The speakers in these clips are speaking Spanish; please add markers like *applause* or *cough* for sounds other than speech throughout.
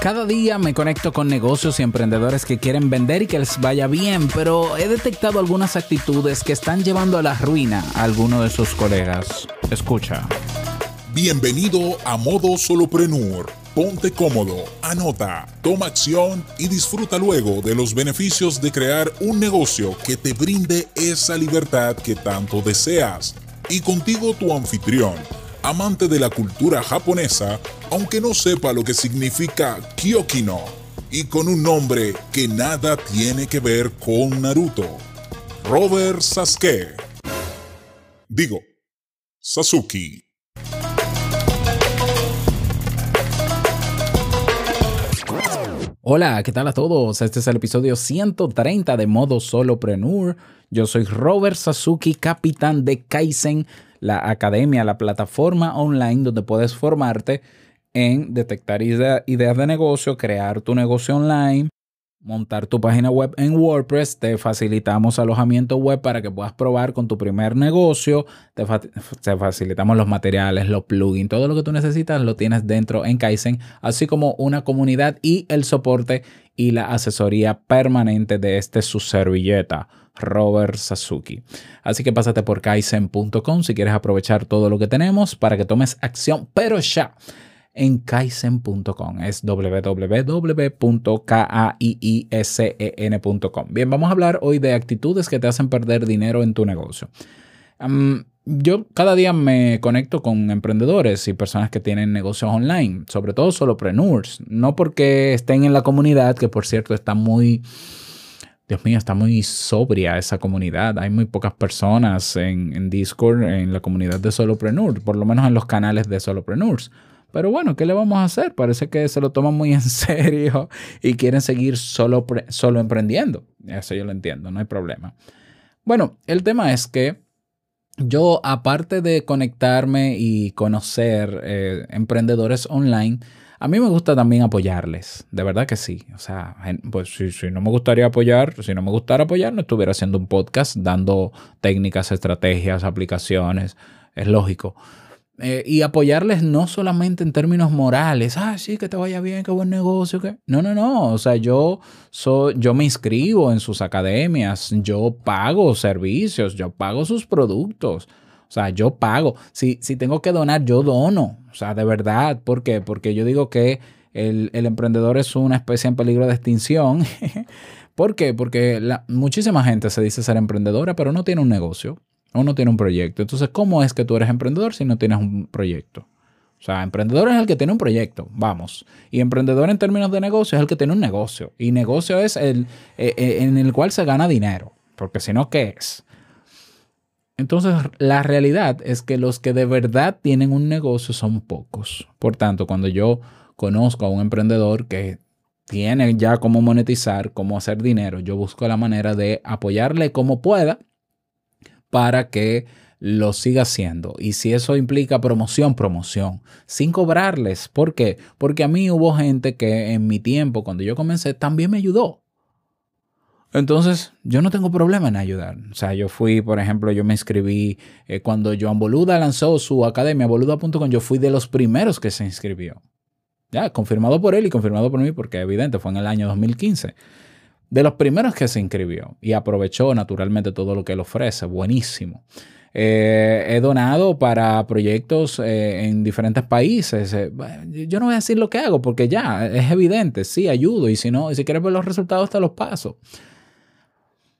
Cada día me conecto con negocios y emprendedores que quieren vender y que les vaya bien, pero he detectado algunas actitudes que están llevando a la ruina a alguno de sus colegas. Escucha. Bienvenido a Modo Soloprenur. Ponte cómodo, anota, toma acción y disfruta luego de los beneficios de crear un negocio que te brinde esa libertad que tanto deseas. Y contigo tu anfitrión amante de la cultura japonesa, aunque no sepa lo que significa Kyokino, y con un nombre que nada tiene que ver con Naruto. Robert Sasuke. Digo, Sasuke. Hola, ¿qué tal a todos? Este es el episodio 130 de Modo Solopreneur. Yo soy Robert Sasuke, capitán de Kaizen la academia, la plataforma online donde puedes formarte en detectar ideas de negocio, crear tu negocio online, montar tu página web en WordPress, te facilitamos alojamiento web para que puedas probar con tu primer negocio, te, facilitamos los materiales, los plugins, todo lo que tú necesitas lo tienes dentro en Kaizen, así como una comunidad y el soporte y la asesoría permanente de este su servilleta Robert Sasuki. Así que pásate por kaizen.com si quieres aprovechar todo lo que tenemos para que tomes acción, pero ya en kaizen.com. Es www.kaiisen.com. Bien, vamos a hablar hoy de actitudes que te hacen perder dinero en tu negocio. yo cada día me conecto con emprendedores y personas que tienen negocios online, sobre todo solopreneurs, no porque estén en la comunidad, que por cierto está muy Dios mío, está muy sobria esa comunidad. Hay muy pocas personas en, Discord, en la comunidad de Solopreneurs, por lo menos en los canales de Solopreneurs. Pero bueno, ¿qué le vamos a hacer? Parece que se lo toman muy en *laughs* serio y quieren seguir solo, solo emprendiendo. Eso yo lo entiendo, no hay problema. Bueno, el tema es que yo, aparte de conectarme y conocer eh, emprendedores online, a mí me gusta también apoyarles, de verdad que sí. O sea, pues si, no me gustaría apoyar, si no me gustara apoyar, no estuviera haciendo un podcast dando técnicas, estrategias, aplicaciones. Es lógico. Eh, y apoyarles no solamente en términos morales, ah, sí, que te vaya bien, qué buen negocio, que... No, no, no, o sea, yo, soy, yo me inscribo en sus academias, yo pago servicios, yo pago sus productos. O sea, yo pago. Si, si tengo que donar, yo dono. O sea, de verdad. ¿Por qué? Porque yo digo que el, emprendedor es una especie en peligro de extinción. *laughs* ¿Por qué? Porque muchísima gente se dice ser emprendedora, pero no tiene un negocio o no tiene un proyecto. Entonces, ¿cómo es que tú eres emprendedor si no tienes un proyecto? O sea, emprendedor es el que tiene un proyecto, vamos. Y emprendedor en términos de negocio es el que tiene un negocio. Y negocio es el eh, eh, en el cual se gana dinero. Porque si no, ¿qué es? Entonces, la realidad es que los que de verdad tienen un negocio son pocos. Por tanto, cuando yo conozco a un emprendedor que tiene ya cómo monetizar, cómo hacer dinero, yo busco la manera de apoyarle como pueda para que lo siga haciendo. Y si eso implica promoción, promoción, sin cobrarles. ¿Por qué? Porque a mí hubo gente que en mi tiempo, cuando yo comencé, también me ayudó. Entonces, yo no tengo problema en ayudar. O sea, yo fui, por ejemplo, yo me inscribí eh, cuando Joan Boluda lanzó su academia, boluda.com, yo fui de los primeros que se inscribió. Ya, confirmado por él y confirmado por mí, porque evidente, fue en el año 2015. De los primeros que se inscribió y aprovechó naturalmente todo lo que él ofrece. Buenísimo. Eh, he donado para proyectos eh, en diferentes países. yo no voy a decir lo que hago porque ya es evidente. Sí, ayudo y si no, y si quieres ver los resultados, te los paso.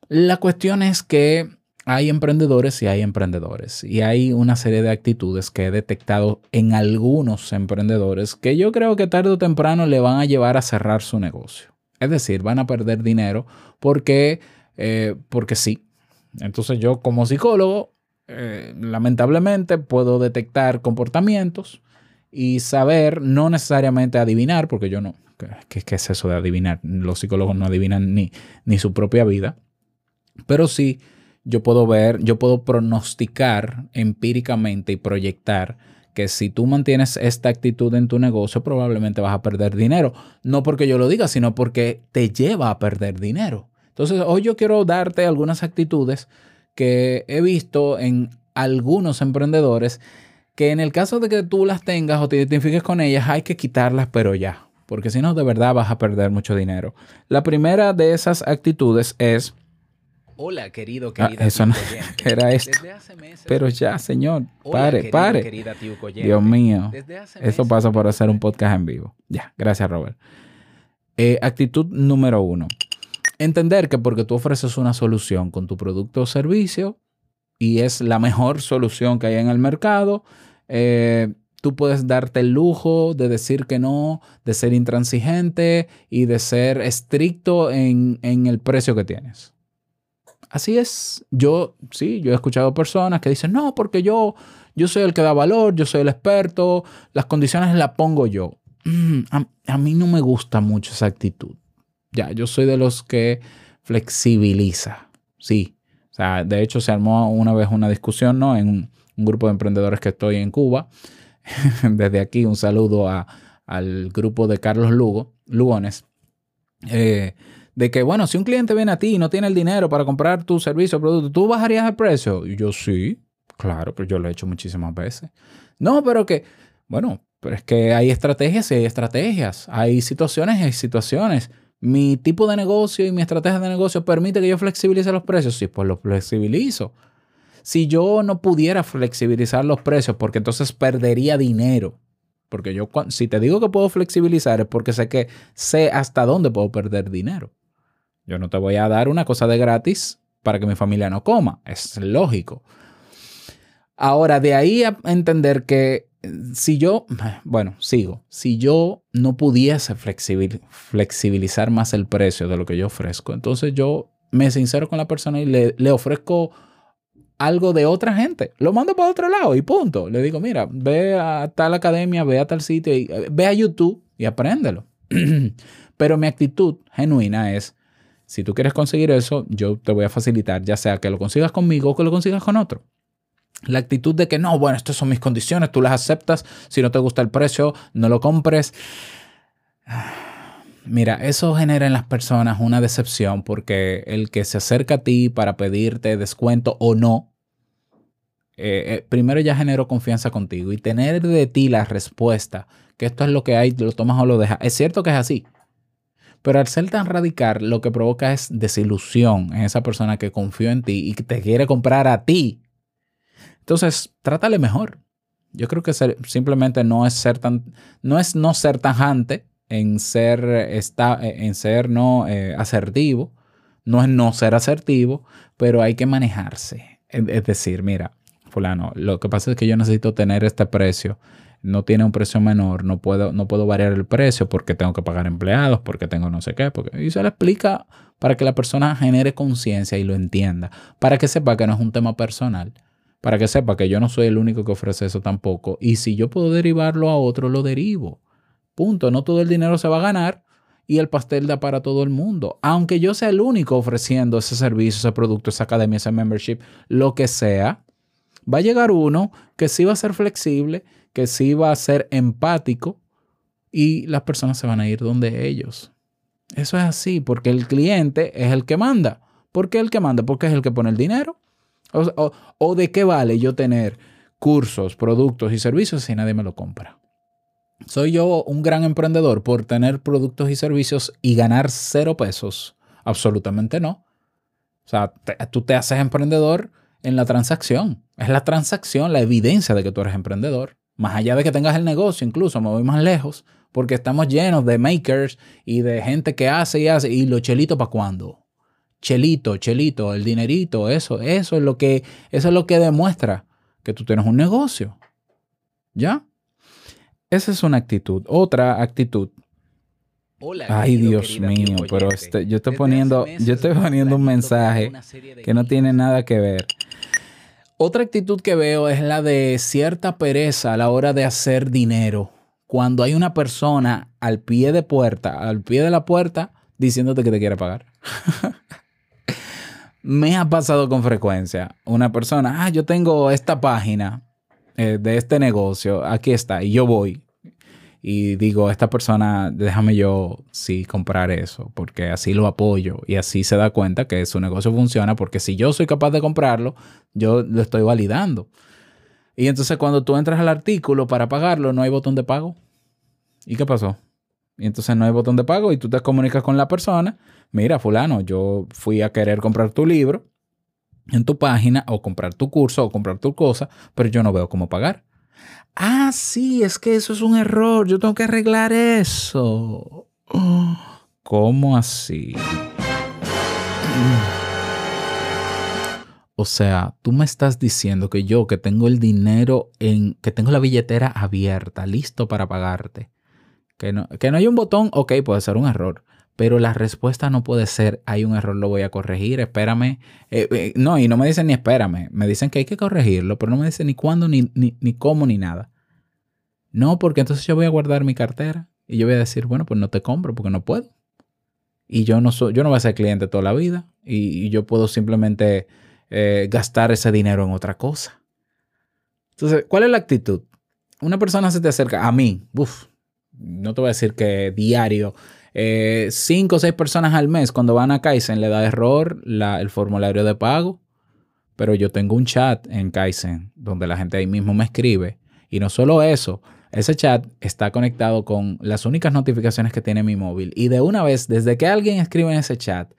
La cuestión es que hay emprendedores y hay emprendedores. Y hay una serie de actitudes que he detectado en algunos emprendedores que yo creo que tarde o temprano le van a llevar a cerrar su negocio. Es decir, van a perder dinero porque, eh, porque sí. Entonces yo como psicólogo, eh, lamentablemente puedo detectar comportamientos y saber, no necesariamente adivinar, porque yo no, ¿qué, es eso de adivinar? Los psicólogos no adivinan ni, ni su propia vida pero sí, yo puedo ver, yo puedo pronosticar empíricamente y proyectar que si tú mantienes esta actitud en tu negocio, probablemente vas a perder dinero. No porque yo lo diga, sino porque te lleva a perder dinero. Entonces, hoy yo quiero darte algunas actitudes que he visto en algunos emprendedores que en el caso de que tú las tengas o te identifiques con ellas, hay que quitarlas, pero ya. porque si no, de verdad vas a perder mucho dinero. La primera de esas actitudes es... Hola, querido, Ah, querida. eso no *laughs* era esto. Pero ya, señor, Hola, pare, querido, pare. querida. Dios mío. Eso pasa por hacer un podcast en vivo. Ya, gracias, Robert. Eh, actitud número uno. Entender que porque tú ofreces una solución con tu producto o servicio y es la mejor solución que hay en el mercado, eh, tú puedes darte el lujo de decir que no, de ser intransigente y de ser estricto en, en el precio que tienes. Así es. Yo, sí, yo he escuchado personas que dicen, no, porque yo, yo soy el que da valor, yo soy el experto, las condiciones las pongo yo. Mm, a, mí no me gusta mucho esa actitud. Ya, yo soy de los que flexibiliza. Sí. O sea, de hecho se armó una vez una discusión, ¿no? En un, un grupo de emprendedores que estoy en Cuba. *laughs* Desde aquí un saludo a- al grupo de Carlos Lugo, Lugones. Eh, de que, bueno, si un cliente viene a ti y no tiene el dinero para comprar tu servicio o producto, ¿tú bajarías el precio? Y yo sí, claro, pero yo lo he hecho muchísimas veces. No, pero que, bueno, pero es que hay estrategias y hay estrategias. Hay situaciones y hay situaciones. Mi tipo de negocio y mi estrategia de negocio permite que yo flexibilice los precios. Sí, pues los flexibilizo. Si yo no pudiera flexibilizar los precios, porque entonces perdería dinero. Porque yo, si te digo que puedo flexibilizar, es porque sé que sé hasta dónde puedo perder dinero. Yo no te voy a dar una cosa de gratis para que mi familia no coma. Es lógico. Ahora, de ahí a entender que eh, si yo, *sighs* bueno, sigo, si yo no pudiese flexibil- flexibilizar más el precio de lo que yo ofrezco, entonces yo me sincero con la persona y le, le ofrezco algo de otra gente. Lo mando para otro lado y punto. Le digo, mira, ve a tal academia, ve a tal sitio, y, eh, ve a YouTube y apréndelo. *clears throat* Pero mi actitud genuina es, si tú quieres conseguir eso, yo te voy a facilitar, ya sea que lo consigas conmigo o que lo consigas con otro. La actitud de que no, bueno, estas son mis condiciones, tú las aceptas, si no te gusta el precio, no lo compres. *sighs* Mira, eso genera en las personas una decepción porque el que se acerca a ti para pedirte descuento o no, eh, eh, primero ya generó confianza contigo y tener de ti la respuesta, que esto es lo que hay, lo tomas o lo dejas. Es cierto que es así, pero al ser tan radical, lo que provoca es desilusión en esa persona que confió en ti y que te quiere comprar a ti. Entonces, trátale mejor. Yo creo que ser- simplemente no es ser tan, no es no ser tajante en ser, esta- en ser no eh, asertivo, no es no ser asertivo, pero hay que manejarse. Es decir, mira, fulano, lo que pasa es que yo necesito tener este precio. No tiene un precio menor, no puedo, no puedo variar el precio porque tengo que pagar empleados, porque tengo no sé qué. Porque, y se le explica para que la persona genere conciencia y lo entienda, para que sepa que no es un tema personal, para que sepa que yo no soy el único que ofrece eso tampoco. Y si yo puedo derivarlo a otro, lo derivo. Punto. No todo el dinero se va a ganar y el pastel da para todo el mundo. Aunque yo sea el único ofreciendo ese servicio, ese producto, esa academia, ese membership, lo que sea, va a llegar uno que sí va a ser flexible, que sí va a ser empático y las personas se van a ir donde ellos. Eso es así, porque el cliente es el que manda. ¿Por qué el que manda? Porque es el que pone el dinero. O, de qué vale yo tener cursos, productos y servicios si nadie me lo compra. ¿Soy yo un gran emprendedor por tener productos y servicios y ganar cero pesos? Absolutamente no. O sea, tú te haces emprendedor en la transacción. Es la transacción, la evidencia de que tú eres emprendedor. Más allá de que tengas el negocio, incluso me voy más lejos, porque estamos llenos de makers y de gente que hace y hace. ¿Y los chelitos para cuándo? Chelito, chelito, el dinerito, eso, eso es lo que, eso es lo que demuestra que tú tienes un negocio. ¿Ya? Esa es una actitud. Otra actitud. Hola, Ay, Dios mío, pero este- yo estoy poniendo, yo estoy poniendo un mensaje que no tiene nada que ver. Otra actitud que veo es la de cierta pereza a la hora de hacer dinero. Cuando hay una persona al pie de puerta, al pie de la puerta, diciéndote que te quiere pagar. *laughs* Me ha pasado con frecuencia. Una persona, ah, yo tengo esta página eh, de este negocio, aquí está, y yo voy. Y digo, esta persona, déjame yo sí comprar eso, porque así lo apoyo y así se da cuenta que su negocio funciona, porque si yo soy capaz de comprarlo, yo lo estoy validando. Y entonces cuando tú entras al artículo para pagarlo, no hay botón de pago. ¿Y qué pasó? Y entonces no hay botón de pago y tú te comunicas con la persona. Mira, fulano, yo fui a querer comprar tu libro en tu página o comprar tu curso o comprar tu cosa, pero yo no veo cómo pagar. Ah, sí, es que eso es un error. Yo tengo que arreglar eso. ¿Cómo así? O sea, tú me estás diciendo que yo que tengo el dinero en, que tengo la billetera abierta, listo para pagarte, que no, que no hay un botón, ok, puede ser un error, pero la respuesta no puede ser, hay un error, lo voy a corregir, espérame. Eh, eh, no, y no me dicen ni espérame, me dicen que hay que corregirlo, pero no me dicen ni cuándo, ni, ni, ni cómo, ni nada. No, porque entonces yo voy a guardar mi cartera y yo voy a decir, bueno, pues no te compro porque no puedo. Y yo no, soy, yo no voy a ser cliente toda la vida y, yo puedo simplemente eh, gastar ese dinero en otra cosa. Entonces, ¿cuál es la actitud? Una persona se te acerca a mí, uf, no te voy a decir que diario, eh, cinco o seis personas al mes cuando van a Kaizen le da error el formulario de pago, pero yo tengo un chat en Kaizen donde la gente ahí mismo me escribe. Y no solo eso, ese chat está conectado con las únicas notificaciones que tiene mi móvil. Y de una vez, desde que alguien escribe en ese chat,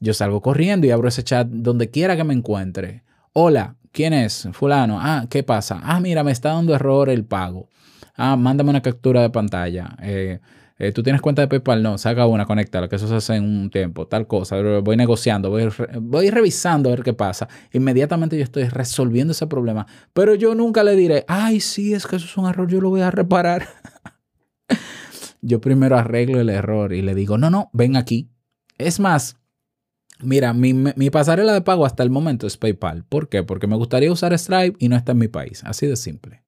yo salgo corriendo y abro ese chat donde quiera que me encuentre. Hola, ¿quién es? Fulano. Ah, ¿qué pasa? Ah, mira, me está dando error el pago. Ah, mándame una captura de pantalla. Eh, eh, ¿Tú tienes cuenta de PayPal? No, saca una, conéctala, que eso se hace en un tiempo, tal cosa. Voy negociando, voy, voy revisando a ver qué pasa. Inmediatamente yo estoy resolviendo ese problema. Pero yo nunca le diré, ay, sí, es que eso es un error, yo lo voy a reparar. *laughs* yo primero arreglo el error y le digo, no, no, ven aquí. Es más, Mira, mi, mi, pasarela de pago hasta el momento es PayPal. ¿Por qué? Porque me gustaría usar Stripe y no está en mi país. Así de simple.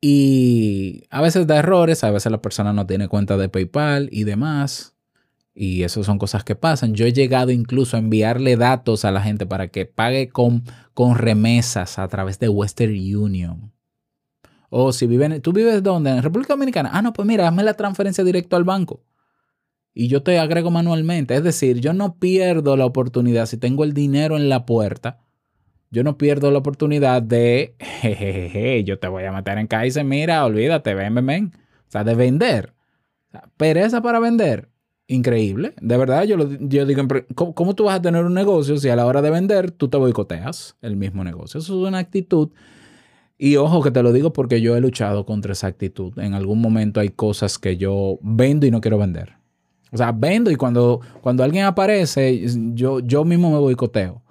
Y a veces da errores, a veces la persona no tiene cuenta de PayPal y demás. Y eso son cosas que pasan. Yo he llegado incluso a enviarle datos a la gente para que pague con, con remesas a través de Western Union. O si viven, ¿tú vives dónde? En República Dominicana. Ah, no, pues mira, hazme la transferencia directo al banco y yo te agrego manualmente. Es decir, yo no pierdo la oportunidad si tengo el dinero en la puerta. Yo no pierdo la oportunidad de, *laughs* jejeje, yo te voy a meter en Kaizen, mira, olvídate, ven, ven, ven. O sea, de vender. pereza para vender. Increíble. De verdad, yo, yo digo, ¿cómo, ¿cómo, tú vas a tener un negocio si a la hora de vender tú te boicoteas el mismo negocio? Eso es una actitud. Y ojo que te lo digo porque yo he luchado contra esa actitud. En algún momento hay cosas que yo vendo y no quiero vender. O sea, vendo y cuando, cuando alguien aparece, yo, yo mismo me boicoteo.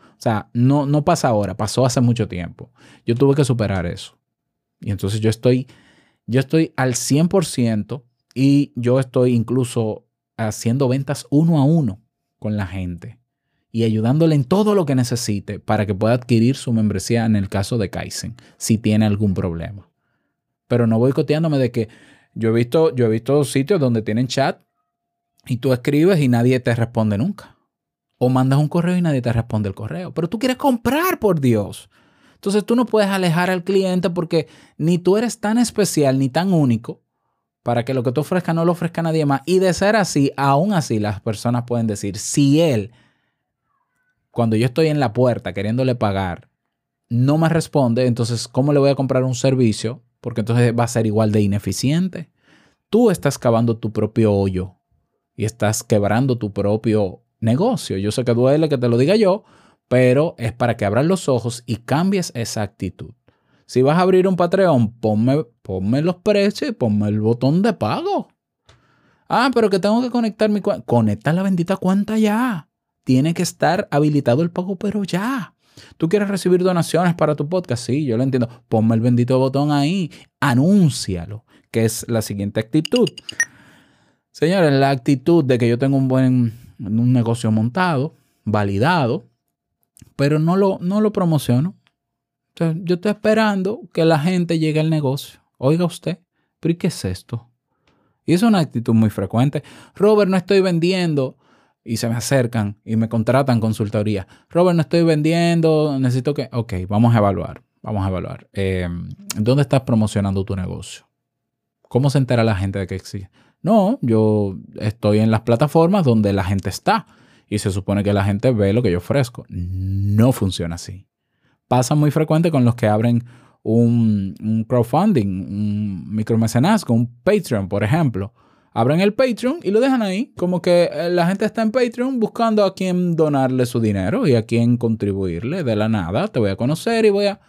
No, no pasa ahora, pasó hace mucho tiempo. Yo tuve que superar eso. Y entonces yo estoy, yo estoy al 100% y yo estoy incluso haciendo ventas uno a uno con la gente y ayudándole en todo lo que necesite para que pueda adquirir su membresía en el caso de Kaizen, si tiene algún problema. Pero no boicoteándome de que yo he visto, yo he visto sitios donde tienen chat y tú escribes y nadie te responde nunca. O mandas un correo y nadie te responde el correo. Pero tú quieres comprar, por Dios. Entonces tú no puedes alejar al cliente porque ni tú eres tan especial ni tan único para que lo que tú ofrezcas no lo ofrezca nadie más. Y de ser así, aún así las personas pueden decir, si él, cuando yo estoy en la puerta queriéndole pagar, no me responde, entonces, ¿cómo le voy a comprar un servicio? Porque entonces va a ser igual de ineficiente. Tú estás cavando tu propio hoyo y estás quebrando tu propio negocio. Yo sé que duele que te lo diga yo, pero es para que abras los ojos y cambies esa actitud. Si vas a abrir un Patreon, ponme, ponme los precios y ponme el botón de pago. Ah, pero que tengo que conectar mi cuenta. Conecta la bendita cuenta ya. Tiene que estar habilitado el pago, pero ya. ¿Tú quieres recibir donaciones para tu podcast? Sí, yo lo entiendo. Ponme el bendito botón ahí. Anúncialo, que es la siguiente actitud. Señores, la actitud de que yo tengo un buen un negocio montado, validado, pero no lo, no lo promociono. Entonces, yo estoy esperando que la gente llegue al negocio. Oiga usted, pero ¿y qué es esto? Y es una actitud muy frecuente. Robert, no estoy vendiendo. Y se me acercan y me contratan consultoría. Robert, no estoy vendiendo. Necesito que... Ok, vamos a evaluar. Vamos a evaluar. Eh, ¿Dónde estás promocionando tu negocio? ¿Cómo se entera la gente de que existe? No, yo estoy en las plataformas donde la gente está y se supone que la gente ve lo que yo ofrezco. No funciona así. Pasa muy frecuente con los que abren un, crowdfunding, un micromecenazgo, un Patreon, por ejemplo. abren el Patreon y lo dejan ahí. Como que eh, la gente está en Patreon buscando a quién donarle su dinero y a quién contribuirle de la nada. Te voy a conocer y voy a...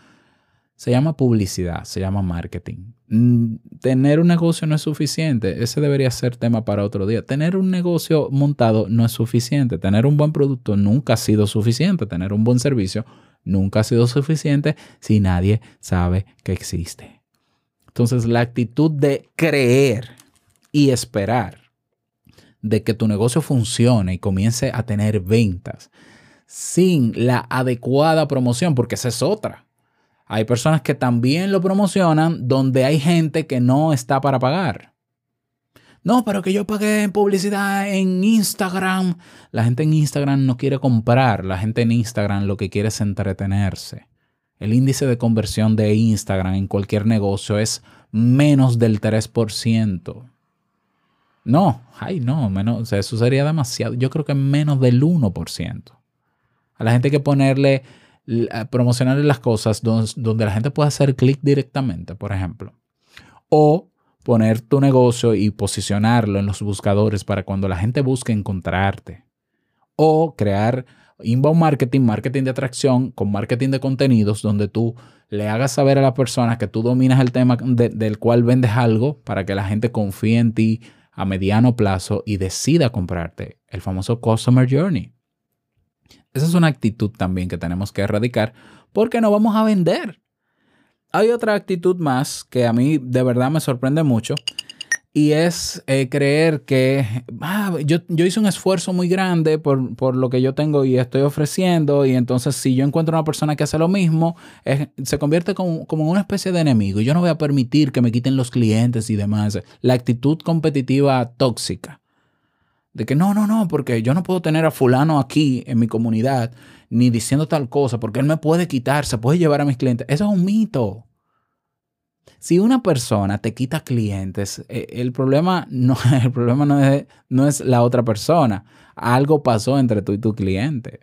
Se llama publicidad, se llama marketing. Mm, tener un negocio no es suficiente. Ese debería ser tema para otro día. Tener un negocio montado no es suficiente. Tener un buen producto nunca ha sido suficiente. Tener un buen servicio nunca ha sido suficiente si nadie sabe que existe. Entonces la actitud de creer y esperar de que tu negocio funcione y comience a tener ventas sin la adecuada promoción, porque esa es otra. Hay personas que también lo promocionan donde hay gente que no está para pagar. No, pero que yo pagué en publicidad en Instagram. La gente en Instagram no quiere comprar. La gente en Instagram lo que quiere es entretenerse. El índice de conversión de Instagram en cualquier negocio es menos del 3%. No, ay, no, menos, eso sería demasiado. Yo creo que menos del 1%. A la gente hay que ponerle, promocionarle las cosas donde, donde la gente pueda hacer clic directamente, por ejemplo. O poner tu negocio y posicionarlo en los buscadores para cuando la gente busque encontrarte. O crear inbound marketing, marketing de atracción con marketing de contenidos donde tú le hagas saber a la persona que tú dominas el tema del cual vendes algo para que la gente confíe en ti, a mediano plazo y decida comprarte, el famoso Customer Journey. Esa es una actitud también que tenemos que erradicar porque no vamos a vender. Hay otra actitud más que a mí de verdad me sorprende mucho y es eh, creer que ah, yo, hice un esfuerzo muy grande por, lo que yo tengo y estoy ofreciendo y entonces si yo encuentro una persona que hace lo mismo, se convierte como, como, una especie de enemigo. Yo no voy a permitir que me quiten los clientes y demás. La actitud competitiva tóxica. De que no, no, no, porque yo no puedo tener a fulano aquí en mi comunidad ni diciendo tal cosa, porque él me puede quitar, se puede llevar a mis clientes. Eso es un mito. Si una persona te quita clientes, eh, el problema no, *laughs* el problema no, es, no es la otra persona. Algo pasó entre tú y tu cliente.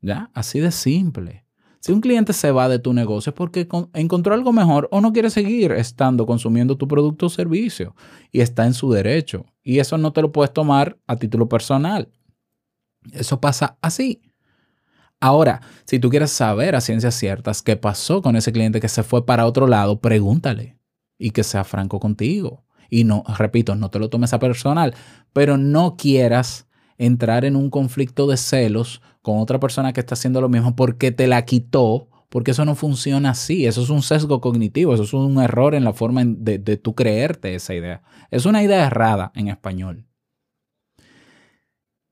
¿Ya? Así de simple. Si un cliente se va de tu negocio es porque encontró algo mejor o no quiere seguir estando consumiendo tu producto o servicio y está en su derecho. Y eso no te lo puedes tomar a título personal. Eso pasa así. Ahora, si tú quieres saber a ciencias ciertas qué pasó con ese cliente que se fue para otro lado, pregúntale y que sea franco contigo. Y no, repito, no te lo tomes a personal, pero no quieras entrar en un conflicto de celos con otra persona que está haciendo lo mismo porque te la quitó, porque eso no funciona así. Eso es un sesgo cognitivo, eso es un error en la forma de, tú creerte esa idea. Es una idea errada en español.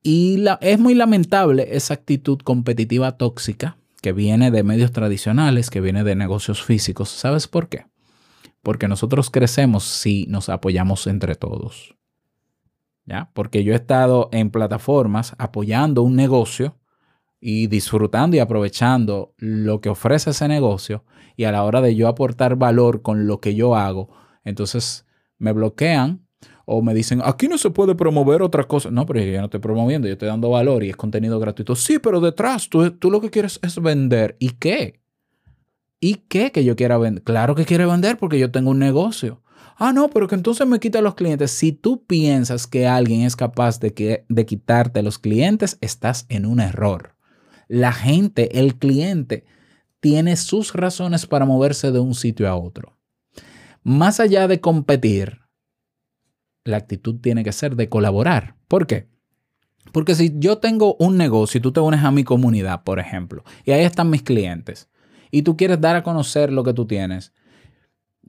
Y la, es muy lamentable esa actitud competitiva tóxica que viene de medios tradicionales, que viene de negocios físicos. ¿Sabes por qué? Porque nosotros crecemos si nos apoyamos entre todos. ¿Ya? Porque yo he estado en plataformas apoyando un negocio y disfrutando y aprovechando lo que ofrece ese negocio y a la hora de yo aportar valor con lo que yo hago, entonces me bloquean o me dicen, aquí no se puede promover otra cosa. No, pero yo no estoy promoviendo, yo estoy dando valor y es contenido gratuito. Sí, pero detrás tú, tú lo que quieres es vender. ¿Y qué? ¿Y qué que yo quiera vender? Claro que quiere vender porque yo tengo un negocio. Ah, no, pero que entonces me quita los clientes. Si tú piensas que alguien es capaz de, que, de quitarte los clientes, estás en un error. La gente, el cliente, tiene sus razones para moverse de un sitio a otro. Más allá de competir, la actitud tiene que ser de colaborar. ¿Por qué? Porque si yo tengo un negocio y tú te unes a mi comunidad, por ejemplo, y ahí están mis clientes, y tú quieres dar a conocer lo que tú tienes,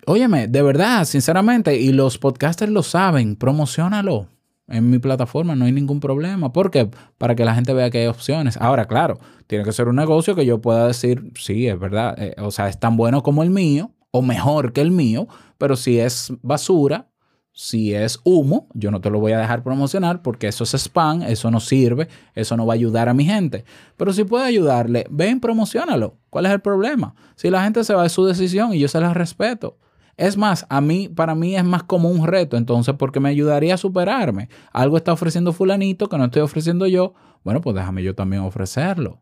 óyeme, de verdad, sinceramente, y los podcasters lo saben, promocionalo en mi plataforma, no hay ningún problema. ¿Por qué? Para que la gente vea que hay opciones. Ahora, claro, tiene que ser un negocio que yo pueda decir, sí, es verdad, eh, o sea, es tan bueno como el mío, o mejor que el mío, pero si es basura, si es humo, yo no te lo voy a dejar promocionar porque eso es spam, eso no sirve, eso no va a ayudar a mi gente. Pero si puede ayudarle, ven, promocionalo. ¿Cuál es el problema? Si la gente se va de su decisión y yo se la respeto. Es más, a mí, para mí es más como un reto, entonces, porque me ayudaría a superarme. Algo está ofreciendo fulanito que no estoy ofreciendo yo. Bueno, pues déjame yo también ofrecerlo.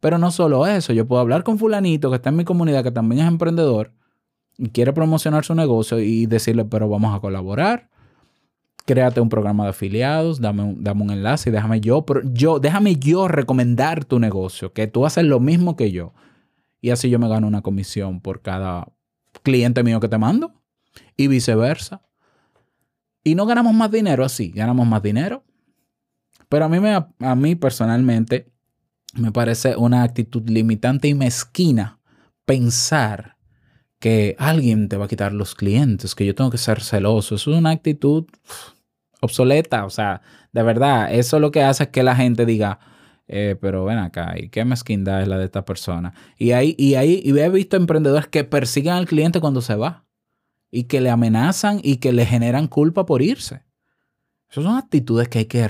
Pero no solo eso, yo puedo hablar con fulanito que está en mi comunidad, que también es emprendedor, quiere promocionar su negocio y decirle, pero vamos a colaborar. créate un programa de afiliados, dame un, dame un enlace y déjame yo, pero yo, déjame yo recomendar tu negocio, que tú haces lo mismo que yo. Y así yo me gano una comisión por cada cliente mío que te mando y viceversa. Y no ganamos más dinero así, ganamos más dinero. Pero a mí, me, a mí personalmente me parece una actitud limitante y mezquina pensar que alguien te va a quitar los clientes, que yo tengo que ser celoso. Eso es una actitud obsoleta. O sea, de verdad, eso lo que hace es que la gente diga, eh, pero ven acá, ¿y qué mezquindad es la de esta persona? Y ahí, y ahí y he visto emprendedores que persiguen al cliente cuando se va y que le amenazan y que le generan culpa por irse. Esas son actitudes que hay que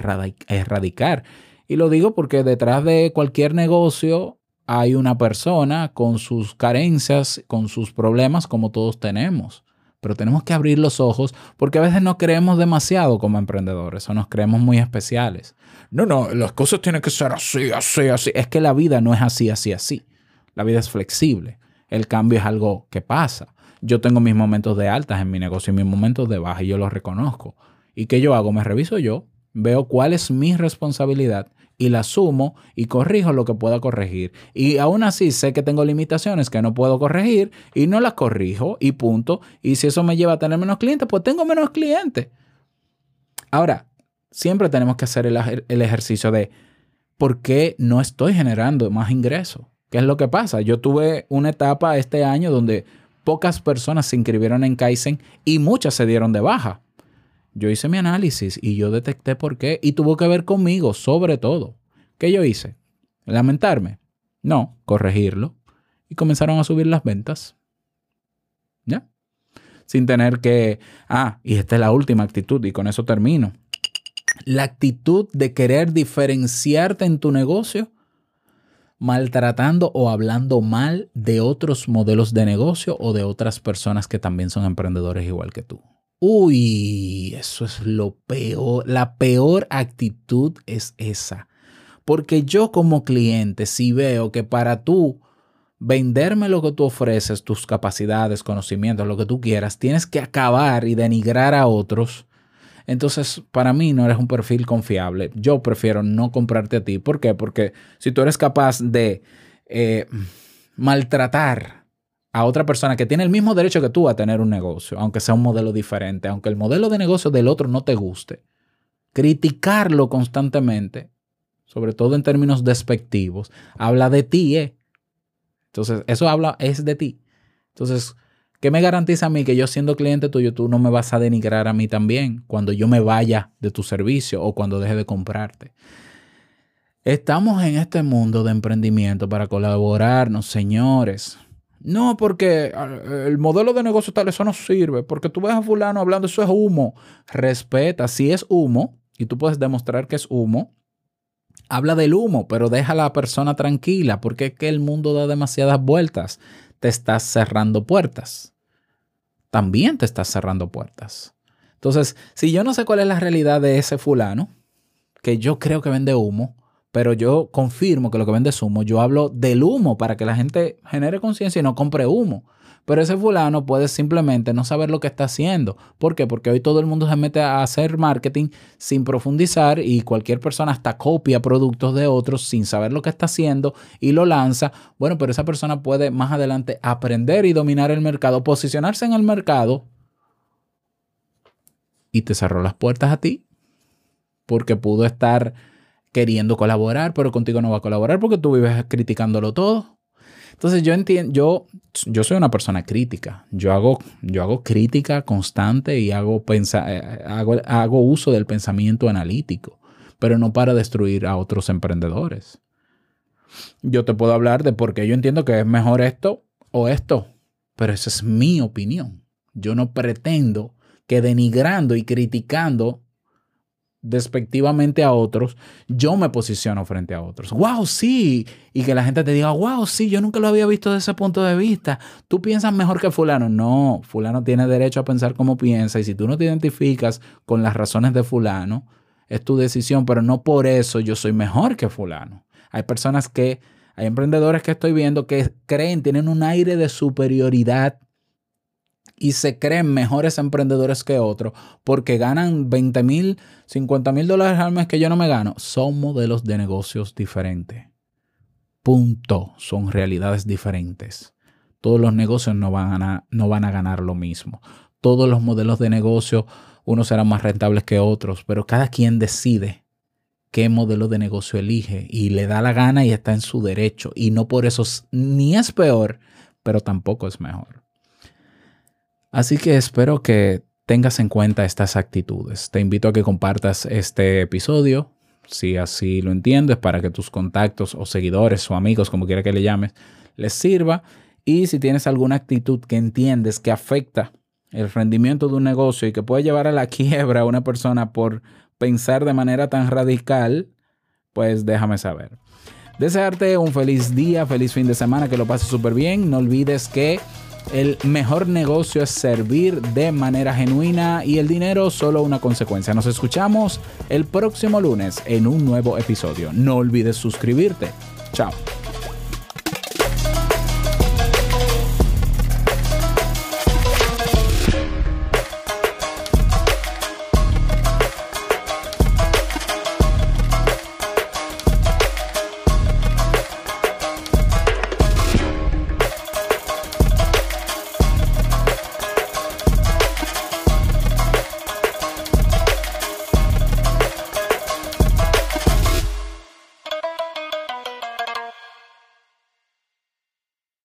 erradicar. Y lo digo porque detrás de cualquier negocio hay una persona con sus carencias, con sus problemas, como todos tenemos. Pero tenemos que abrir los ojos porque a veces no creemos demasiado como emprendedores o nos creemos muy especiales. No, no, las cosas tienen que ser así, así, así. Es que la vida no es así, así, así. La vida es flexible. El cambio es algo que pasa. Yo tengo mis momentos de altas en mi negocio y mis momentos de baja y yo los reconozco. ¿Y qué yo hago? Me reviso yo, veo cuál es mi responsabilidad y la sumo y corrijo lo que pueda corregir. Y aún así sé que tengo limitaciones que no puedo corregir y no las corrijo y punto. Y si eso me lleva a tener menos clientes, pues tengo menos clientes. Ahora, siempre tenemos que hacer el, el ejercicio de por qué no estoy generando más ingresos. ¿Qué es lo que pasa? Yo tuve una etapa este año donde pocas personas se inscribieron en Kaizen y muchas se dieron de baja. Yo hice mi análisis y yo detecté por qué y tuvo que ver conmigo sobre todo. ¿Qué yo hice? ¿Lamentarme? No, corregirlo. Y comenzaron a subir las ventas. ¿Ya? Sin tener que... Ah, y esta es la última actitud y con eso termino. La actitud de querer diferenciarte en tu negocio maltratando o hablando mal de otros modelos de negocio o de otras personas que también son emprendedores igual que tú. Uy, eso es lo peor. La peor actitud es esa. Porque yo como cliente, si veo que para tú venderme lo que tú ofreces, tus capacidades, conocimientos, lo que tú quieras, tienes que acabar y denigrar a otros, entonces para mí no eres un perfil confiable. Yo prefiero no comprarte a ti. ¿Por qué? Porque si tú eres capaz de eh, maltratar a otra persona que tiene el mismo derecho que tú a tener un negocio, aunque sea un modelo diferente, aunque el modelo de negocio del otro no te guste, criticarlo constantemente, sobre todo en términos despectivos, habla de ti, ¿eh? Entonces, eso habla, es de ti. Entonces, ¿qué me garantiza a mí que yo siendo cliente tuyo, tú no me vas a denigrar a mí también cuando yo me vaya de tu servicio o cuando deje de comprarte? Estamos en este mundo de emprendimiento para colaborarnos, señores. No, porque el modelo de negocio tal, eso no sirve. Porque tú ves a fulano hablando, eso es humo. Respeta, si es humo, y tú puedes demostrar que es humo, habla del humo, pero deja a la persona tranquila, porque es que el mundo da demasiadas vueltas. Te estás cerrando puertas. También te estás cerrando puertas. Entonces, si yo no sé cuál es la realidad de ese fulano, que yo creo que vende humo, pero yo confirmo que lo que vende es humo. Yo hablo del humo para que la gente genere conciencia y no compre humo. Pero ese fulano puede simplemente no saber lo que está haciendo. ¿Por qué? Porque hoy todo el mundo se mete a hacer marketing sin profundizar y cualquier persona hasta copia productos de otros sin saber lo que está haciendo y lo lanza. Bueno, pero esa persona puede más adelante aprender y dominar el mercado, posicionarse en el mercado y te cerró las puertas a ti porque pudo estar queriendo colaborar, pero contigo no va a colaborar porque tú vives criticándolo todo. Entonces yo yo, yo soy una persona crítica. Yo hago, yo hago crítica constante y hago, eh, hago, hago uso del pensamiento analítico, pero no para destruir a otros emprendedores. Yo te puedo hablar de por qué yo entiendo que es mejor esto o esto, pero esa es mi opinión. Yo no pretendo que denigrando y criticando despectivamente a otros, yo me posiciono frente a otros. ¡Wow! Sí. Y que la gente te diga, wow, sí, yo nunca lo había visto desde ese punto de vista. Tú piensas mejor que fulano. No, fulano tiene derecho a pensar como piensa y si tú no te identificas con las razones de fulano, es tu decisión, pero no por eso yo soy mejor que fulano. Hay personas que, hay emprendedores que estoy viendo que creen, tienen un aire de superioridad y se creen mejores emprendedores que otros porque ganan 20 mil, 50 mil dólares al mes que yo no me gano, son modelos de negocios diferentes. Punto. Son realidades diferentes. Todos los negocios no van a, no van a ganar lo mismo. Todos los modelos de negocio, unos serán más rentables que otros, pero cada quien decide qué modelo de negocio elige y le da la gana y está en su derecho. Y no por eso ni es peor, pero tampoco es mejor. Así que espero que tengas en cuenta estas actitudes. Te invito a que compartas este episodio, si así lo entiendes, para que tus contactos o seguidores o amigos, como quiera que le llames, les sirva. Y si tienes alguna actitud que entiendes que afecta el rendimiento de un negocio y que puede llevar a la quiebra a una persona por pensar de manera tan radical, pues déjame saber. Desearte un feliz día, feliz fin de semana, que lo pases súper bien. No olvides que el mejor negocio es servir de manera genuina y el dinero solo una consecuencia. Nos escuchamos el próximo lunes en un nuevo episodio. No olvides suscribirte. Chao.